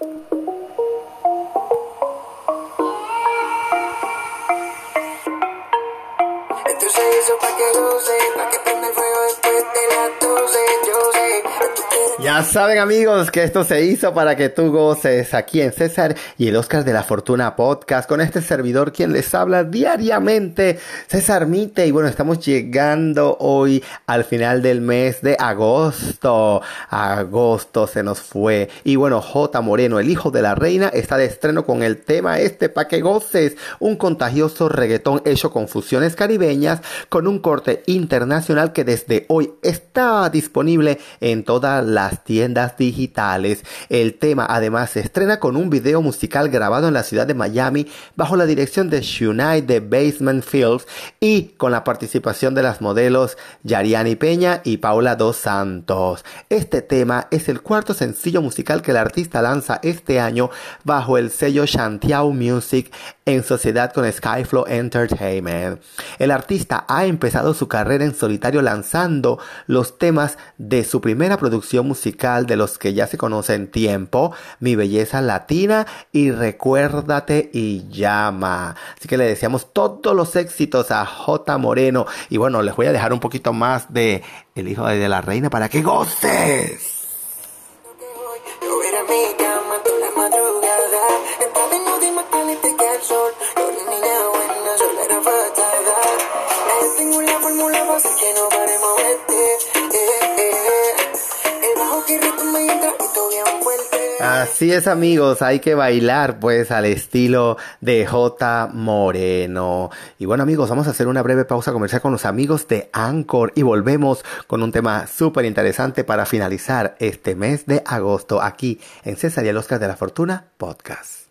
Entonces eso pa' que luce, pa' que Ya saben amigos que esto se hizo para que tú goces aquí en César y el Oscar de la Fortuna Podcast con este servidor quien les habla diariamente, César Mite. Y bueno, estamos llegando hoy al final del mes de agosto. Agosto se nos fue. Y bueno, J. Moreno, el hijo de la reina, está de estreno con el tema este para que goces. Un contagioso reggaetón hecho con fusiones caribeñas con un corte internacional que desde hoy está disponible en toda la tiendas digitales. El tema además se estrena con un video musical grabado en la ciudad de Miami bajo la dirección de Shunai de Basement Fields y con la participación de las modelos Yariani Peña y Paula Dos Santos. Este tema es el cuarto sencillo musical que el artista lanza este año bajo el sello Shantiao Music en sociedad con Skyflow Entertainment. El artista ha empezado su carrera en solitario lanzando los temas de su primera producción musical de los que ya se conocen Tiempo, Mi Belleza Latina y Recuérdate y Llama. Así que le deseamos todos los éxitos a J. Moreno. Y bueno, les voy a dejar un poquito más de El Hijo de la Reina para que goces. Así es amigos, hay que bailar pues al estilo de J. Moreno. Y bueno amigos, vamos a hacer una breve pausa comercial con los amigos de Anchor y volvemos con un tema súper interesante para finalizar este mes de agosto aquí en César y el Oscar de la Fortuna Podcast.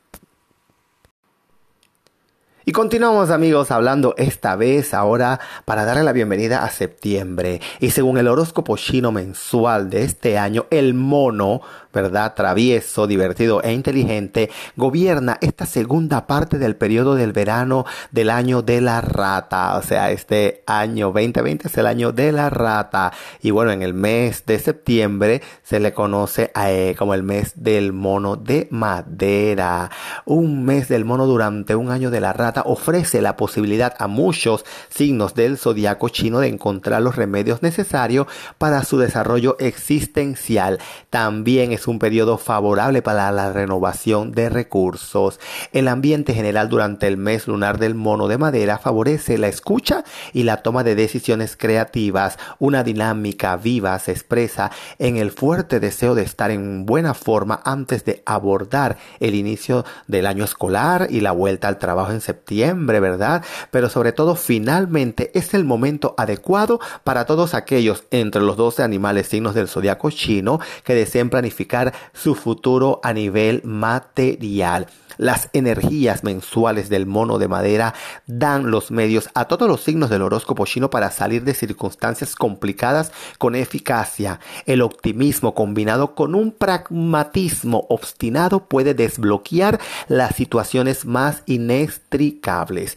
Y continuamos amigos hablando esta vez ahora para darle la bienvenida a septiembre. Y según el horóscopo chino mensual de este año, el mono ¿verdad? Travieso, divertido e inteligente, gobierna esta segunda parte del periodo del verano del año de la rata. O sea, este año 2020 es el año de la rata. Y bueno, en el mes de septiembre se le conoce eh, como el mes del mono de madera. Un mes del mono durante un año de la rata ofrece la posibilidad a muchos signos del zodiaco chino de encontrar los remedios necesarios para su desarrollo existencial. También es un periodo favorable para la renovación de recursos. El ambiente general durante el mes lunar del mono de madera favorece la escucha y la toma de decisiones creativas. Una dinámica viva se expresa en el fuerte deseo de estar en buena forma antes de abordar el inicio del año escolar y la vuelta al trabajo en septiembre, ¿verdad? Pero sobre todo finalmente es el momento adecuado para todos aquellos entre los 12 animales signos del zodiaco chino que deseen planificar su futuro a nivel material. Las energías mensuales del mono de madera dan los medios a todos los signos del horóscopo chino para salir de circunstancias complicadas con eficacia. El optimismo combinado con un pragmatismo obstinado puede desbloquear las situaciones más inextricables inexplicables.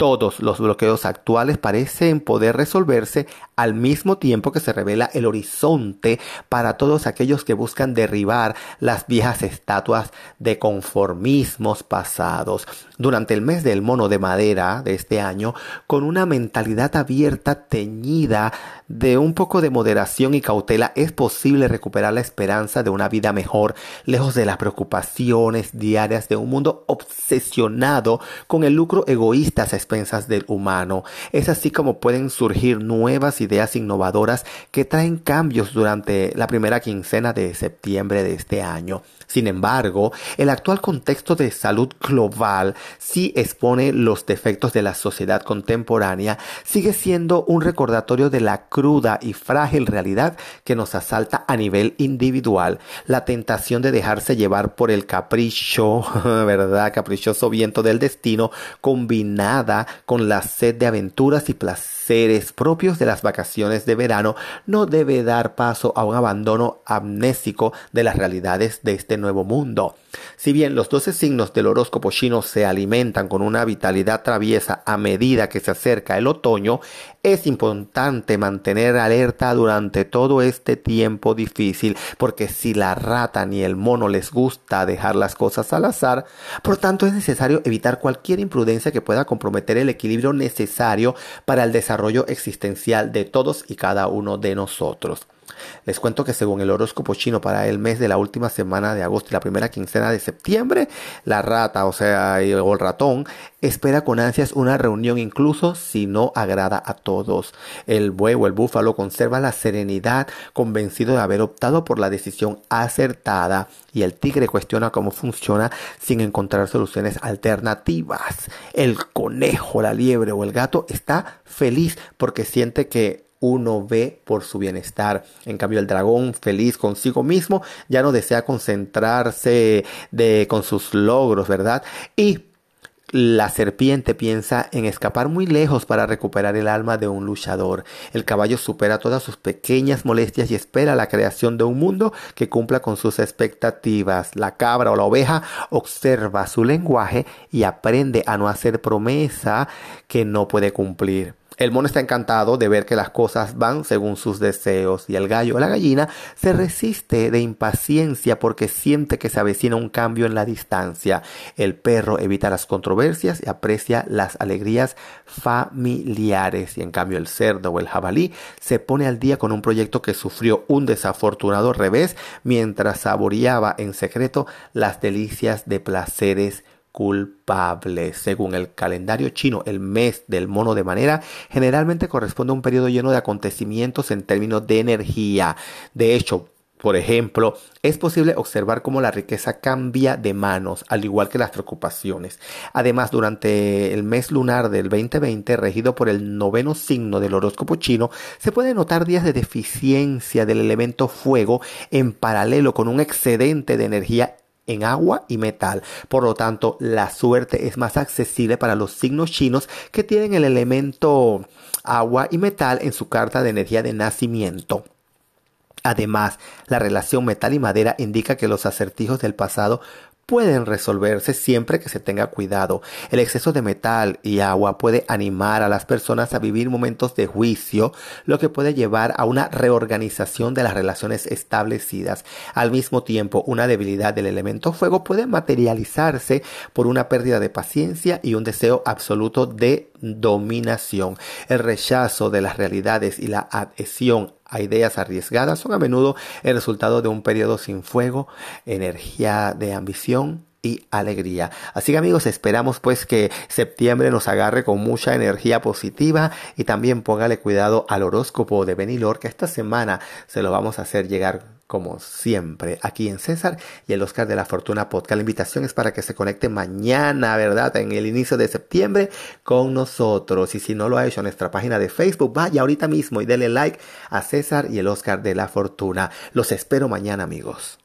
Todos los bloqueos actuales parecen poder resolverse al mismo tiempo que se revela el horizonte para todos aquellos que buscan derribar las viejas estatuas de conformismos pasados. Durante el mes del mono de madera de este año, con una mentalidad abierta teñida de un poco de moderación y cautela, es posible recuperar la esperanza de una vida mejor, lejos de las preocupaciones diarias de un mundo obsesionado con el lucro egoísta expensas del humano. Es así como pueden surgir nuevas ideas innovadoras que traen cambios durante la primera quincena de septiembre de este año. Sin embargo, el actual contexto de salud global sí expone los defectos de la sociedad contemporánea, sigue siendo un recordatorio de la cruda y frágil realidad que nos asalta a nivel individual. La tentación de dejarse llevar por el capricho, ¿verdad? Caprichoso viento del destino, combinada con la sed de aventuras y placeres propios de las vacaciones de verano no debe dar paso a un abandono amnésico de las realidades de este nuevo mundo. Si bien los doce signos del horóscopo chino se alimentan con una vitalidad traviesa a medida que se acerca el otoño, es importante mantener alerta durante todo este tiempo difícil, porque si la rata ni el mono les gusta dejar las cosas al azar, por tanto es necesario evitar cualquier imprudencia que pueda comprometer el equilibrio necesario para el desarrollo existencial de todos y cada uno de nosotros. Les cuento que según el horóscopo chino para el mes de la última semana de agosto y la primera quincena de septiembre, la rata, o sea, el ratón, espera con ansias una reunión incluso si no agrada a todos. El buey o el búfalo conserva la serenidad convencido de haber optado por la decisión acertada y el tigre cuestiona cómo funciona sin encontrar soluciones alternativas. El conejo, la liebre o el gato está feliz porque siente que uno ve por su bienestar. En cambio, el dragón, feliz consigo mismo, ya no desea concentrarse de, con sus logros, ¿verdad? Y la serpiente piensa en escapar muy lejos para recuperar el alma de un luchador. El caballo supera todas sus pequeñas molestias y espera la creación de un mundo que cumpla con sus expectativas. La cabra o la oveja observa su lenguaje y aprende a no hacer promesa que no puede cumplir. El mono está encantado de ver que las cosas van según sus deseos y el gallo o la gallina se resiste de impaciencia porque siente que se avecina un cambio en la distancia. El perro evita las controversias y aprecia las alegrías familiares y en cambio el cerdo o el jabalí se pone al día con un proyecto que sufrió un desafortunado revés mientras saboreaba en secreto las delicias de placeres culpable. Según el calendario chino, el mes del mono de manera generalmente corresponde a un periodo lleno de acontecimientos en términos de energía. De hecho, por ejemplo, es posible observar cómo la riqueza cambia de manos, al igual que las preocupaciones. Además, durante el mes lunar del 2020, regido por el noveno signo del horóscopo chino, se pueden notar días de deficiencia del elemento fuego en paralelo con un excedente de energía en agua y metal. Por lo tanto, la suerte es más accesible para los signos chinos que tienen el elemento agua y metal en su carta de energía de nacimiento. Además, la relación metal y madera indica que los acertijos del pasado pueden resolverse siempre que se tenga cuidado. El exceso de metal y agua puede animar a las personas a vivir momentos de juicio, lo que puede llevar a una reorganización de las relaciones establecidas. Al mismo tiempo, una debilidad del elemento fuego puede materializarse por una pérdida de paciencia y un deseo absoluto de dominación. El rechazo de las realidades y la adhesión a ideas arriesgadas son a menudo el resultado de un periodo sin fuego, energía de ambición y alegría. Así que amigos, esperamos pues que septiembre nos agarre con mucha energía positiva y también póngale cuidado al horóscopo de Benilor que esta semana se lo vamos a hacer llegar como siempre, aquí en César y el Oscar de la Fortuna Podcast. La invitación es para que se conecte mañana, ¿verdad? En el inicio de septiembre con nosotros. Y si no lo ha hecho en nuestra página de Facebook, vaya ahorita mismo y dele like a César y el Oscar de la Fortuna. Los espero mañana, amigos.